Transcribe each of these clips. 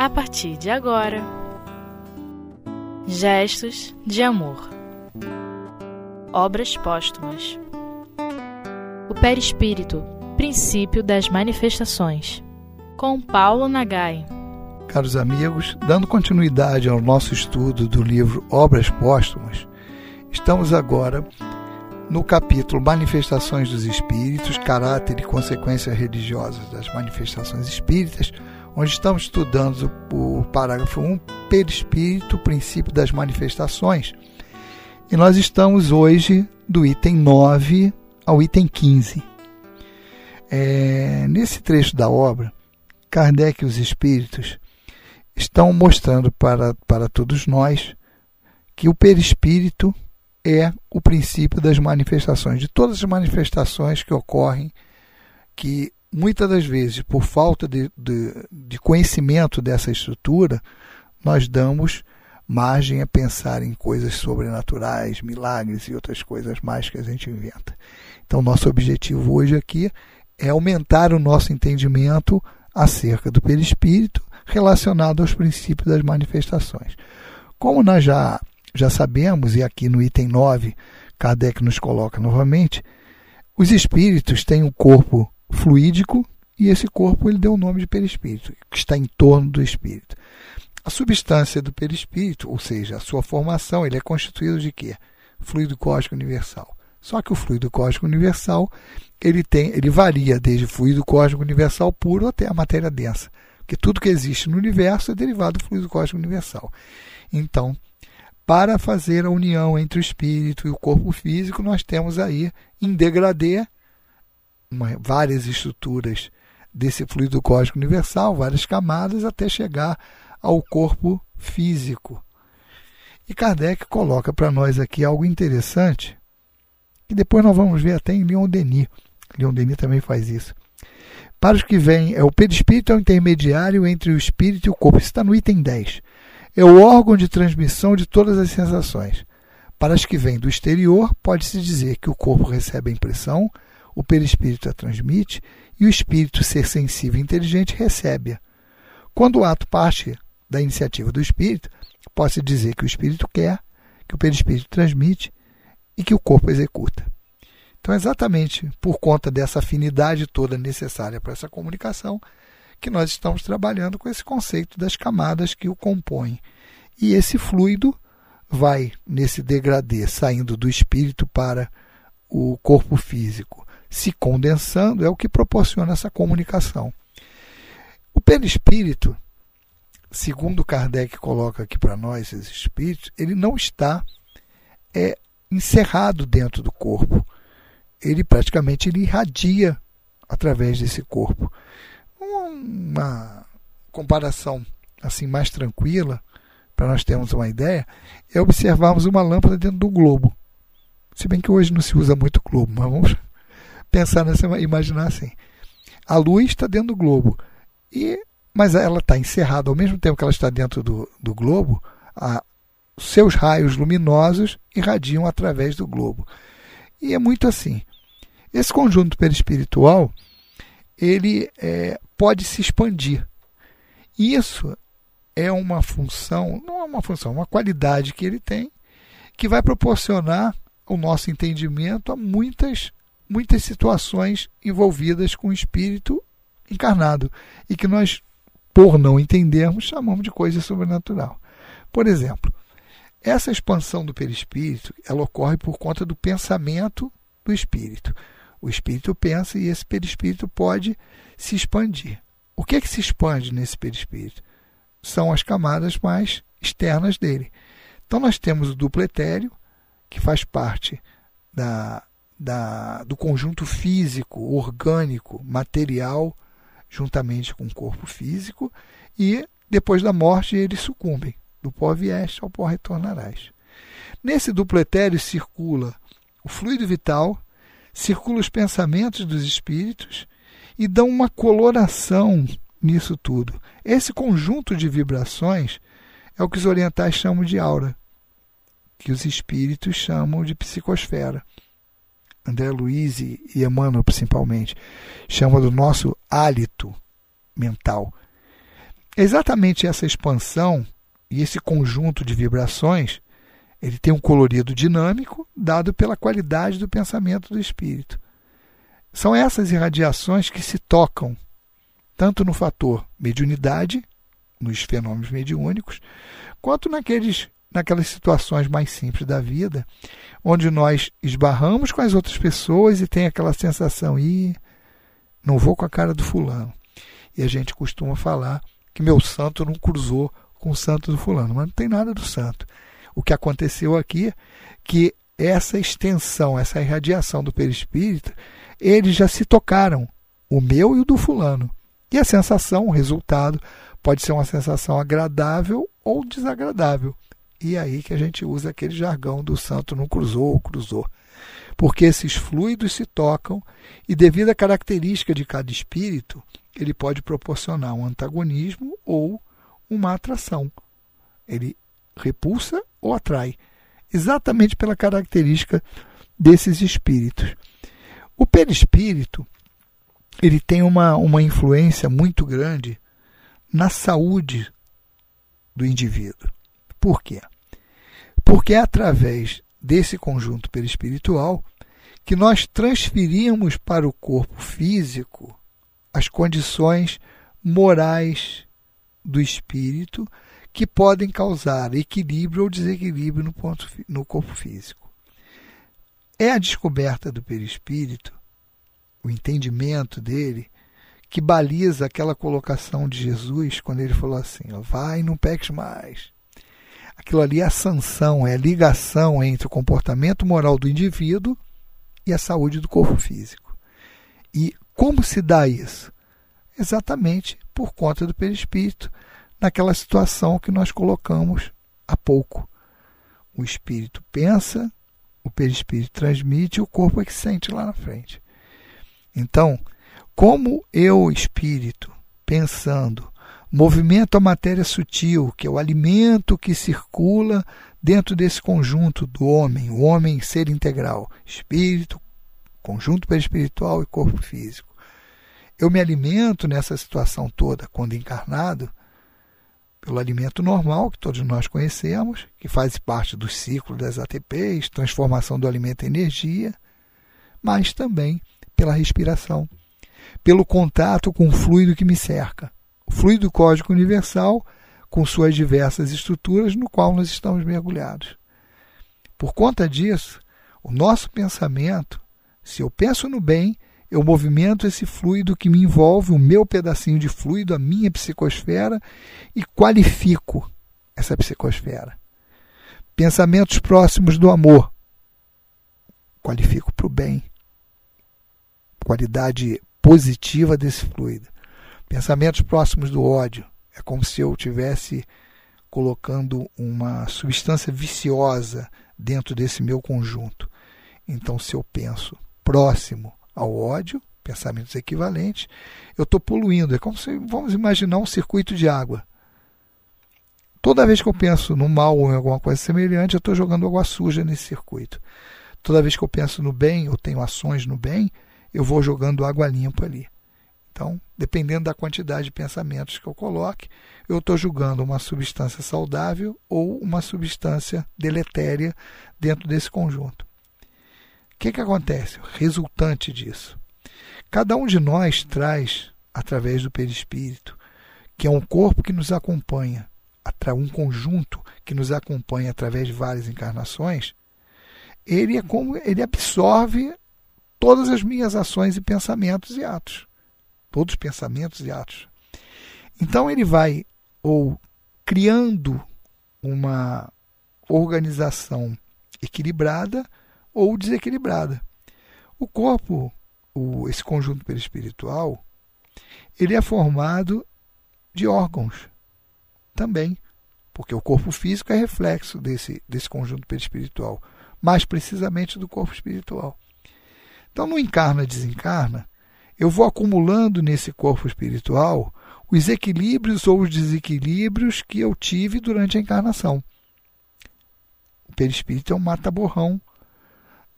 a partir de agora. Gestos de amor. Obras póstumas. O perispírito, princípio das manifestações. Com Paulo Nagai. Caros amigos, dando continuidade ao nosso estudo do livro Obras Póstumas, estamos agora no capítulo Manifestações dos Espíritos, Caráter e Consequências Religiosas das Manifestações Espíritas, onde estamos estudando o parágrafo 1, Perispírito, Princípio das Manifestações. E nós estamos hoje do item 9 ao item 15. É, nesse trecho da obra, Kardec e os Espíritos estão mostrando para, para todos nós que o perispírito é o princípio das manifestações, de todas as manifestações que ocorrem, que muitas das vezes, por falta de, de, de conhecimento dessa estrutura, nós damos margem a pensar em coisas sobrenaturais, milagres e outras coisas mais que a gente inventa. Então, nosso objetivo hoje aqui é aumentar o nosso entendimento acerca do perispírito relacionado aos princípios das manifestações. Como nós já, já sabemos, e aqui no item 9, Kardec nos coloca novamente, os espíritos têm um corpo fluídico e esse corpo ele deu o nome de perispírito, que está em torno do espírito. A substância do perispírito, ou seja, a sua formação, ele é constituído de quê? Fluido cósmico universal. Só que o fluido cósmico universal, ele tem, ele varia desde fluido cósmico universal puro até a matéria densa, porque tudo que existe no universo é derivado do fluido cósmico universal. Então, para fazer a união entre o espírito e o corpo físico, nós temos aí em degradê uma, várias estruturas desse fluido cósmico universal, várias camadas, até chegar ao corpo físico. E Kardec coloca para nós aqui algo interessante, que depois nós vamos ver até em Leon Denis. Leon Denis também faz isso. Para os que vêm, é o perispírito é o intermediário entre o espírito e o corpo. Isso está no item 10. É o órgão de transmissão de todas as sensações. Para as que vêm do exterior, pode-se dizer que o corpo recebe a impressão, o perispírito a transmite e o espírito, ser sensível e inteligente, recebe-a. Quando o ato parte da iniciativa do espírito, pode-se dizer que o espírito quer, que o perispírito transmite e que o corpo executa. Então, exatamente por conta dessa afinidade toda necessária para essa comunicação, que nós estamos trabalhando com esse conceito das camadas que o compõem. E esse fluido vai nesse degradê, saindo do espírito para o corpo físico, se condensando, é o que proporciona essa comunicação. O perispírito, segundo Kardec coloca aqui para nós, esses espíritos, ele não está é, encerrado dentro do corpo. Ele praticamente ele irradia através desse corpo. Uma comparação assim mais tranquila, para nós termos uma ideia, é observarmos uma lâmpada dentro do globo. Se bem que hoje não se usa muito globo, mas vamos pensar nessa, imaginar assim. A luz está dentro do globo, e, mas ela está encerrada ao mesmo tempo que ela está dentro do, do globo, a, seus raios luminosos irradiam através do globo. E é muito assim. Esse conjunto perispiritual ele é, pode se expandir. Isso é uma função, não é uma função, é uma qualidade que ele tem que vai proporcionar o nosso entendimento a muitas muitas situações envolvidas com o espírito encarnado e que nós, por não entendermos, chamamos de coisa sobrenatural. Por exemplo, essa expansão do perispírito ela ocorre por conta do pensamento do espírito. O espírito pensa e esse perispírito pode se expandir. O que é que se expande nesse perispírito? São as camadas mais externas dele. Então nós temos o duplo etéreo, que faz parte da da, do conjunto físico, orgânico, material, juntamente com o corpo físico, e depois da morte eles sucumbem. Do pó vieste ao pó retornarás. Nesse duplo etéreo circula o fluido vital, circula os pensamentos dos espíritos e dão uma coloração nisso tudo. Esse conjunto de vibrações é o que os orientais chamam de aura, que os espíritos chamam de psicosfera. André Luiz e Emmanuel principalmente, chama do nosso hálito mental. exatamente essa expansão e esse conjunto de vibrações, ele tem um colorido dinâmico dado pela qualidade do pensamento do espírito. São essas irradiações que se tocam tanto no fator mediunidade, nos fenômenos mediúnicos, quanto naqueles, naquelas situações mais simples da vida, onde nós esbarramos com as outras pessoas e tem aquela sensação, e não vou com a cara do fulano. E a gente costuma falar que meu santo não cruzou com o santo do fulano, mas não tem nada do santo. O que aconteceu aqui é que essa extensão, essa irradiação do perispírito, eles já se tocaram, o meu e o do fulano. E a sensação, o resultado, pode ser uma sensação agradável ou desagradável. E aí que a gente usa aquele jargão do santo não cruzou ou cruzou. Porque esses fluidos se tocam e, devido à característica de cada espírito, ele pode proporcionar um antagonismo ou uma atração. Ele repulsa ou atrai, exatamente pela característica desses espíritos. O perispírito ele tem uma, uma influência muito grande na saúde do indivíduo. Por quê? Porque é através desse conjunto perispiritual que nós transferimos para o corpo físico as condições morais do espírito que podem causar equilíbrio ou desequilíbrio no, ponto, no corpo físico. É a descoberta do perispírito, o entendimento dele, que baliza aquela colocação de Jesus quando ele falou assim: ó, vai não peques mais. Aquilo ali é a sanção, é a ligação entre o comportamento moral do indivíduo e a saúde do corpo físico. E como se dá isso? Exatamente por conta do perispírito, naquela situação que nós colocamos há pouco. O espírito pensa, o perispírito transmite e o corpo é que sente lá na frente. Então, como eu, espírito, pensando, movimento a matéria sutil, que é o alimento que circula dentro desse conjunto do homem, o homem ser integral, espírito, conjunto perispiritual e corpo físico. Eu me alimento nessa situação toda quando encarnado pelo alimento normal que todos nós conhecemos, que faz parte do ciclo das ATPs, transformação do alimento em energia, mas também pela respiração, pelo contato com o fluido que me cerca, fluido cósmico universal com suas diversas estruturas no qual nós estamos mergulhados. Por conta disso, o nosso pensamento, se eu penso no bem, eu movimento esse fluido que me envolve, o meu pedacinho de fluido, a minha psicosfera, e qualifico essa psicosfera. Pensamentos próximos do amor, qualifico para o bem. Qualidade positiva desse fluido. Pensamentos próximos do ódio, é como se eu tivesse colocando uma substância viciosa dentro desse meu conjunto. Então, se eu penso próximo ao ódio, pensamentos equivalentes, eu estou poluindo. É como se, vamos imaginar um circuito de água. Toda vez que eu penso no mal ou em alguma coisa semelhante, eu estou jogando água suja nesse circuito. Toda vez que eu penso no bem, eu tenho ações no bem, eu vou jogando água limpa ali. Então, dependendo da quantidade de pensamentos que eu coloque, eu estou julgando uma substância saudável ou uma substância deletéria dentro desse conjunto que, que acontece? Resultante disso. Cada um de nós traz, através do perispírito, que é um corpo que nos acompanha, um conjunto que nos acompanha através de várias encarnações, ele é como ele absorve todas as minhas ações e pensamentos e atos. Todos os pensamentos e atos. Então ele vai ou criando uma organização equilibrada ou desequilibrada. O corpo, o, esse conjunto perispiritual, ele é formado de órgãos também, porque o corpo físico é reflexo desse, desse conjunto perispiritual, mais precisamente do corpo espiritual. Então, no encarna desencarna, eu vou acumulando nesse corpo espiritual os equilíbrios ou os desequilíbrios que eu tive durante a encarnação. O perispírito é um mata-borrão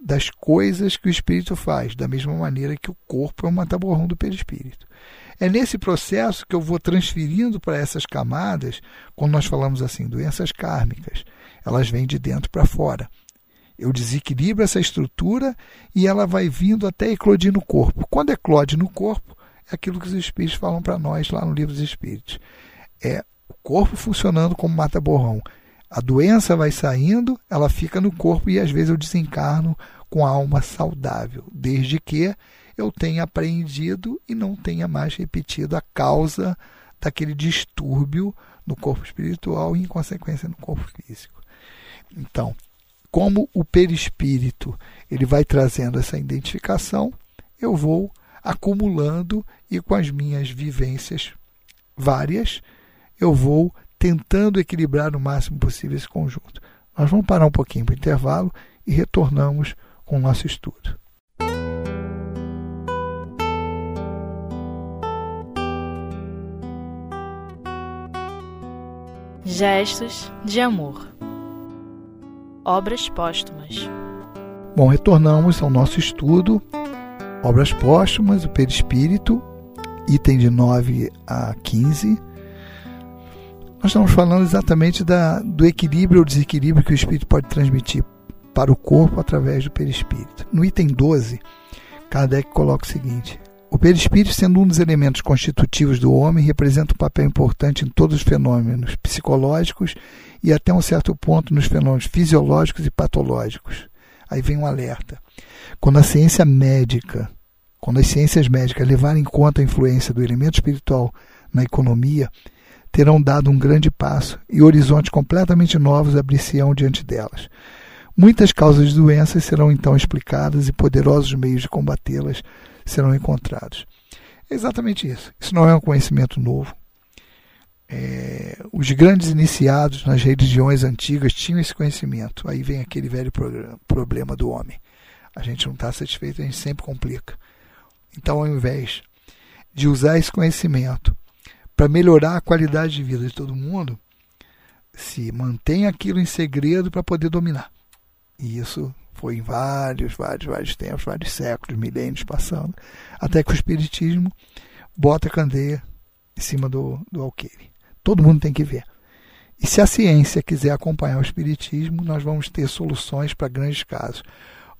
das coisas que o espírito faz, da mesma maneira que o corpo é um mataborrão do perispírito. É nesse processo que eu vou transferindo para essas camadas, quando nós falamos assim, doenças kármicas, elas vêm de dentro para fora. Eu desequilibro essa estrutura e ela vai vindo até eclodir no corpo. Quando eclode no corpo, é aquilo que os espíritos falam para nós lá no livro dos espíritos. É o corpo funcionando como mata-borrão. A doença vai saindo, ela fica no corpo e às vezes eu desencarno com a alma saudável, desde que eu tenha apreendido e não tenha mais repetido a causa daquele distúrbio no corpo espiritual e, em consequência, no corpo físico. Então, como o perispírito ele vai trazendo essa identificação, eu vou acumulando e com as minhas vivências várias, eu vou tentando equilibrar o máximo possível esse conjunto. Nós vamos parar um pouquinho para o intervalo e retornamos com o nosso estudo. Gestos de amor. Obras póstumas. Bom, retornamos ao nosso estudo. Obras póstumas, o perispírito, item de 9 a 15. Nós estamos falando exatamente da, do equilíbrio ou desequilíbrio que o espírito pode transmitir para o corpo através do perispírito. No item 12, Kardec coloca o seguinte: o perispírito, sendo um dos elementos constitutivos do homem, representa um papel importante em todos os fenômenos psicológicos e até um certo ponto nos fenômenos fisiológicos e patológicos. Aí vem um alerta. Quando a ciência médica, quando as ciências médicas levarem em conta a influência do elemento espiritual na economia, terão dado um grande passo e horizontes completamente novos abrir-se-ão diante delas. Muitas causas de doenças serão então explicadas e poderosos meios de combatê-las serão encontrados. É exatamente isso. Isso não é um conhecimento novo. É, os grandes iniciados nas religiões antigas tinham esse conhecimento. Aí vem aquele velho problema do homem. A gente não está satisfeito, a gente sempre complica. Então, ao invés de usar esse conhecimento para melhorar a qualidade de vida de todo mundo, se mantém aquilo em segredo para poder dominar. E isso foi em vários, vários, vários tempos, vários séculos, milênios passando, até que o Espiritismo bota a candeia em cima do, do alqueire. Todo mundo tem que ver. E se a ciência quiser acompanhar o Espiritismo, nós vamos ter soluções para grandes casos.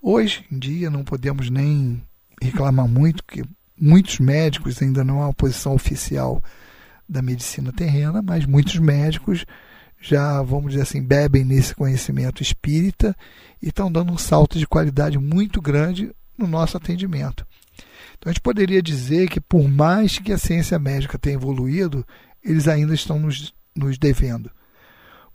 Hoje em dia não podemos nem reclamar muito, que muitos médicos ainda não há uma posição oficial da medicina terrena, mas muitos médicos já, vamos dizer assim, bebem nesse conhecimento espírita e estão dando um salto de qualidade muito grande no nosso atendimento. Então a gente poderia dizer que, por mais que a ciência médica tenha evoluído, eles ainda estão nos, nos devendo.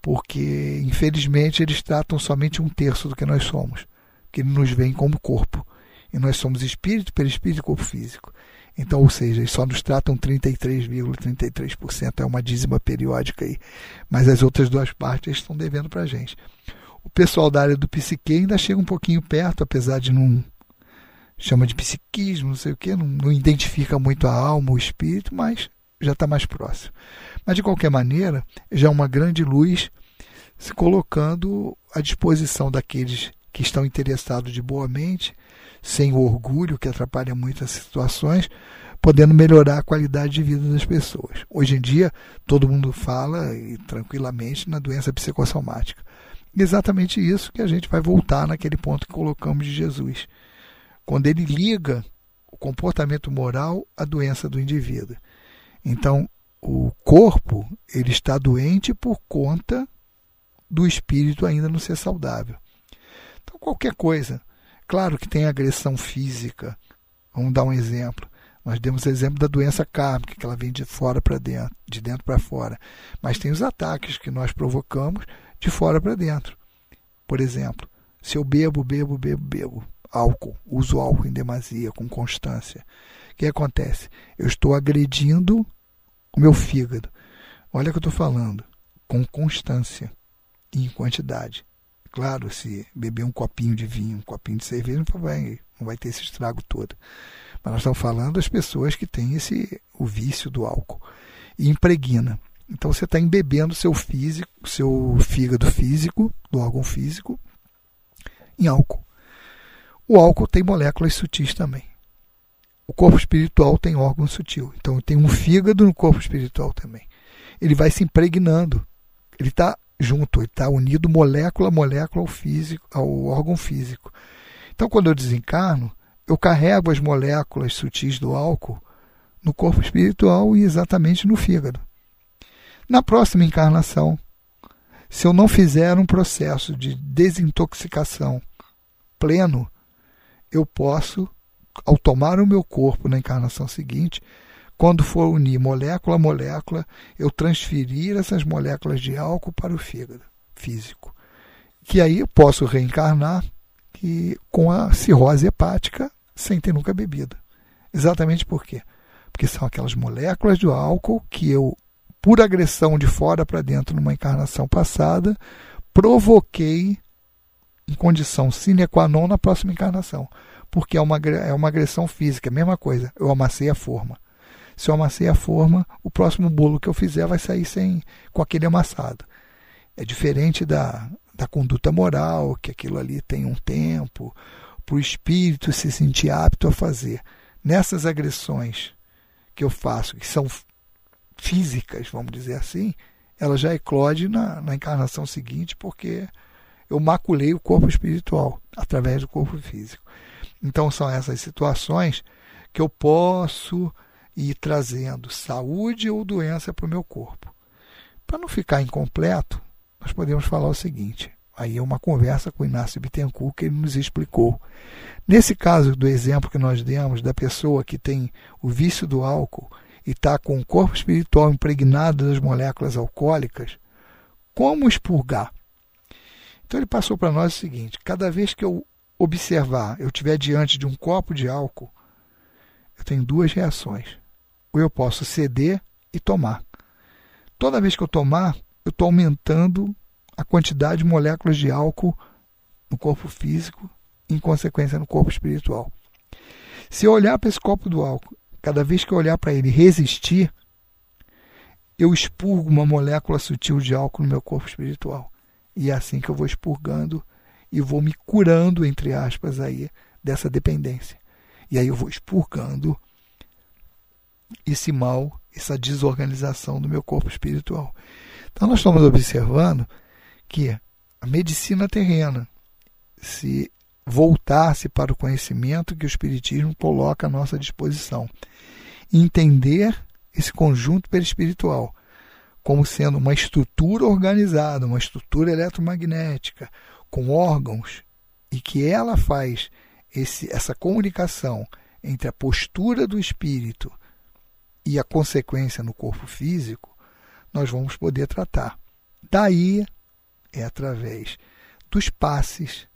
Porque, infelizmente, eles tratam somente um terço do que nós somos, que nos veem como corpo. E nós somos espírito, perispírito e corpo físico. Então, ou seja, eles só nos tratam 33,33%, ,33%, é uma dízima periódica aí. Mas as outras duas partes estão devendo para a gente. O pessoal da área do psique ainda chega um pouquinho perto, apesar de não chama de psiquismo, não sei o que, não, não identifica muito a alma, o espírito, mas já está mais próximo. Mas de qualquer maneira, já é uma grande luz se colocando à disposição daqueles que estão interessados de boa mente sem o orgulho que atrapalha muitas situações, podendo melhorar a qualidade de vida das pessoas. Hoje em dia, todo mundo fala e, tranquilamente na doença psicossomática. Exatamente isso que a gente vai voltar naquele ponto que colocamos de Jesus. Quando ele liga o comportamento moral à doença do indivíduo. Então, o corpo ele está doente por conta do espírito ainda não ser saudável. Então, qualquer coisa Claro que tem agressão física. Vamos dar um exemplo. Nós demos o exemplo da doença kármica, que ela vem de fora para dentro, de dentro para fora. Mas tem os ataques que nós provocamos de fora para dentro. Por exemplo, se eu bebo, bebo, bebo, bebo álcool, uso álcool em demasia, com constância, o que acontece? Eu estou agredindo o meu fígado. Olha o que eu estou falando, com constância e em quantidade. Claro, se beber um copinho de vinho, um copinho de cerveja, não vai, não vai ter esse estrago todo. Mas nós estamos falando das pessoas que têm esse, o vício do álcool. E impregna. Então você está embebendo seu físico, seu fígado físico, do órgão físico, em álcool. O álcool tem moléculas sutis também. O corpo espiritual tem órgão sutil. Então tem um fígado no corpo espiritual também. Ele vai se impregnando. Ele está junto, ele está unido molécula a molécula ao, físico, ao órgão físico. Então quando eu desencarno, eu carrego as moléculas sutis do álcool no corpo espiritual e exatamente no fígado. Na próxima encarnação, se eu não fizer um processo de desintoxicação pleno, eu posso, ao tomar o meu corpo na encarnação seguinte, quando for unir molécula a molécula, eu transferir essas moléculas de álcool para o fígado físico. Que aí eu posso reencarnar que, com a cirrose hepática sem ter nunca bebido. Exatamente por quê? Porque são aquelas moléculas do álcool que eu, por agressão de fora para dentro numa encarnação passada, provoquei em condição sine qua non na próxima encarnação porque é uma, é uma agressão física, é mesma coisa. Eu amassei a forma. Se eu amassei a forma, o próximo bolo que eu fizer vai sair sem com aquele amassado. É diferente da, da conduta moral, que aquilo ali tem um tempo, para o espírito se sentir apto a fazer. Nessas agressões que eu faço, que são físicas, vamos dizer assim, ela já eclode na, na encarnação seguinte, porque eu maculei o corpo espiritual através do corpo físico. Então são essas situações que eu posso ir trazendo saúde ou doença para o meu corpo. Para não ficar incompleto, nós podemos falar o seguinte: aí é uma conversa com o Inácio Bittencourt que ele nos explicou. Nesse caso do exemplo que nós demos da pessoa que tem o vício do álcool e está com o corpo espiritual impregnado das moléculas alcoólicas, como expurgar? Então ele passou para nós o seguinte: cada vez que eu observar, eu estiver diante de um copo de álcool, eu tenho duas reações. Ou eu posso ceder e tomar. Toda vez que eu tomar, eu estou aumentando a quantidade de moléculas de álcool no corpo físico, em consequência no corpo espiritual. Se eu olhar para esse copo do álcool, cada vez que eu olhar para ele resistir, eu expurgo uma molécula sutil de álcool no meu corpo espiritual. E é assim que eu vou expurgando e vou me curando, entre aspas, aí, dessa dependência. E aí eu vou expurgando esse mal, essa desorganização do meu corpo espiritual. Então nós estamos observando que a medicina terrena, se voltar-se para o conhecimento que o Espiritismo coloca à nossa disposição, entender esse conjunto perispiritual como sendo uma estrutura organizada, uma estrutura eletromagnética, com órgãos e que ela faz esse, essa comunicação entre a postura do espírito e a consequência no corpo físico, nós vamos poder tratar. Daí é através dos passes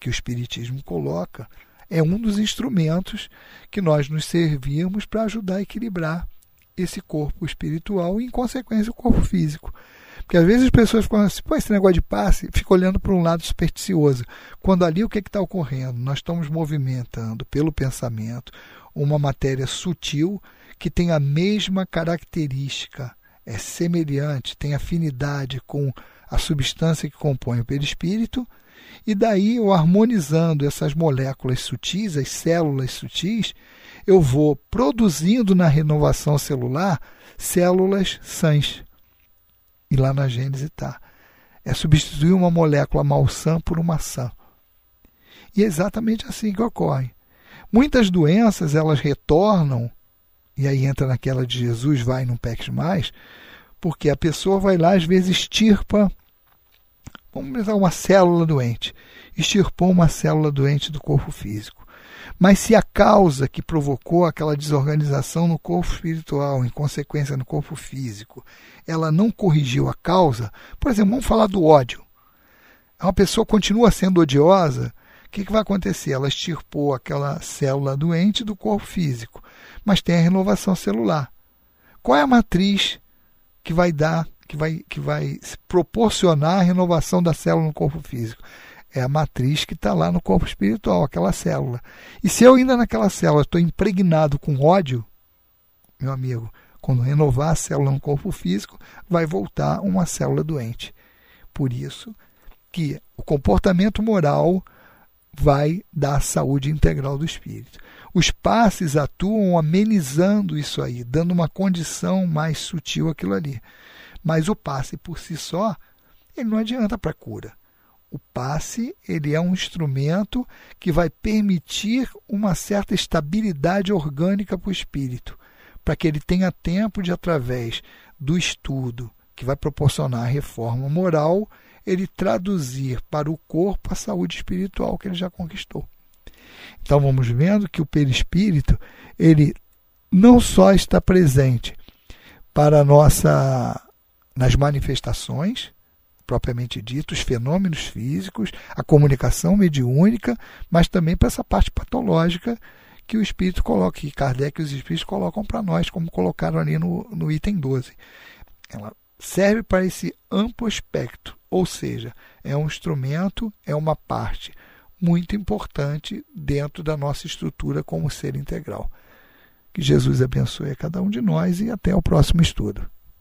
que o Espiritismo coloca, é um dos instrumentos que nós nos servimos para ajudar a equilibrar esse corpo espiritual e, em consequência, o corpo físico. Porque às vezes as pessoas ficam assim, pô, esse negócio de passe, fica olhando para um lado supersticioso. Quando ali o que está ocorrendo? Nós estamos movimentando pelo pensamento uma matéria sutil que tem a mesma característica, é semelhante, tem afinidade com a substância que compõe o perispírito, e daí eu harmonizando essas moléculas sutis, as células sutis, eu vou produzindo na renovação celular células sãs. E lá na Gênese está. É substituir uma molécula malsã por uma sã. E é exatamente assim que ocorre. Muitas doenças elas retornam, e aí entra naquela de Jesus, vai não peques mais, porque a pessoa vai lá, às vezes, estirpa, vamos pensar, uma célula doente. Extirpou uma célula doente do corpo físico. Mas se a causa que provocou aquela desorganização no corpo espiritual, em consequência no corpo físico, ela não corrigiu a causa, por exemplo, vamos falar do ódio. Uma pessoa continua sendo odiosa, o que, que vai acontecer? Ela extirpou aquela célula doente do corpo físico, mas tem a renovação celular. Qual é a matriz que vai dar, que vai, que vai proporcionar a renovação da célula no corpo físico? é a matriz que está lá no corpo espiritual, aquela célula. E se eu ainda naquela célula estou impregnado com ódio, meu amigo, quando renovar a célula no corpo físico, vai voltar uma célula doente. Por isso que o comportamento moral, vai dar saúde integral do espírito. Os passes atuam amenizando isso aí, dando uma condição mais sutil aquilo ali. Mas o passe por si só, ele não adianta para cura. O passe ele é um instrumento que vai permitir uma certa estabilidade orgânica para o espírito, para que ele tenha tempo de, através do estudo, que vai proporcionar a reforma moral, ele traduzir para o corpo a saúde espiritual que ele já conquistou. Então vamos vendo que o perispírito, ele não só está presente para nossa nas manifestações propriamente dito, os fenômenos físicos, a comunicação mediúnica, mas também para essa parte patológica que o espírito coloca, que Kardec e os espíritos colocam para nós, como colocaram ali no, no item 12. Ela serve para esse amplo espectro, ou seja, é um instrumento, é uma parte muito importante dentro da nossa estrutura como ser integral. Que Jesus abençoe a cada um de nós e até o próximo estudo.